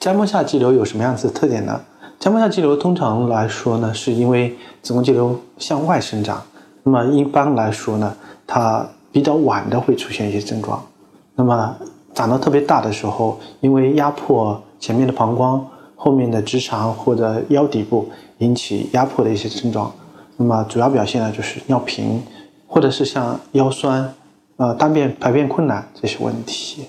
疝膜下肌瘤有什么样子的特点呢？疝膜下肌瘤通常来说呢，是因为子宫肌瘤向外生长，那么一般来说呢，它比较晚的会出现一些症状。那么长得特别大的时候，因为压迫前面的膀胱、后面的直肠或者腰底部引起压迫的一些症状。那么主要表现呢，就是尿频，或者是像腰酸、呃大便排便困难这些问题。